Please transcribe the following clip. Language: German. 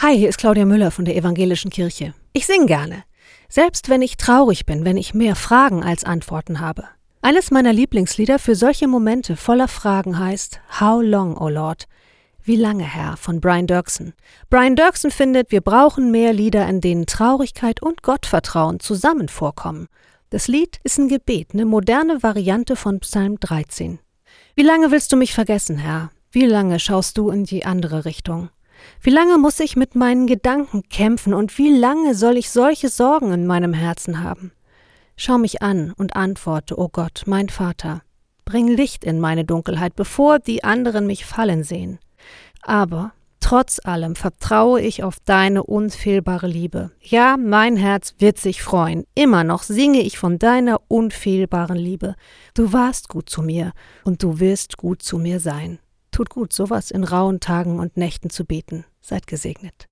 Hi, hier ist Claudia Müller von der Evangelischen Kirche. Ich singe gerne. Selbst wenn ich traurig bin, wenn ich mehr Fragen als Antworten habe. Eines meiner Lieblingslieder für solche Momente voller Fragen heißt How Long, O Lord? Wie lange, Herr? von Brian Dirksen. Brian Dirksen findet, wir brauchen mehr Lieder, in denen Traurigkeit und Gottvertrauen zusammen vorkommen. Das Lied ist ein Gebet, eine moderne Variante von Psalm 13. Wie lange willst du mich vergessen, Herr? Wie lange schaust du in die andere Richtung? Wie lange muss ich mit meinen Gedanken kämpfen und wie lange soll ich solche Sorgen in meinem Herzen haben? Schau mich an und antworte, o oh Gott, mein Vater. Bring Licht in meine Dunkelheit, bevor die anderen mich fallen sehen. Aber trotz allem vertraue ich auf deine unfehlbare Liebe. Ja, mein Herz wird sich freuen. Immer noch singe ich von deiner unfehlbaren Liebe. Du warst gut zu mir und du wirst gut zu mir sein. Tut gut, sowas in rauen Tagen und Nächten zu beten. Seid gesegnet.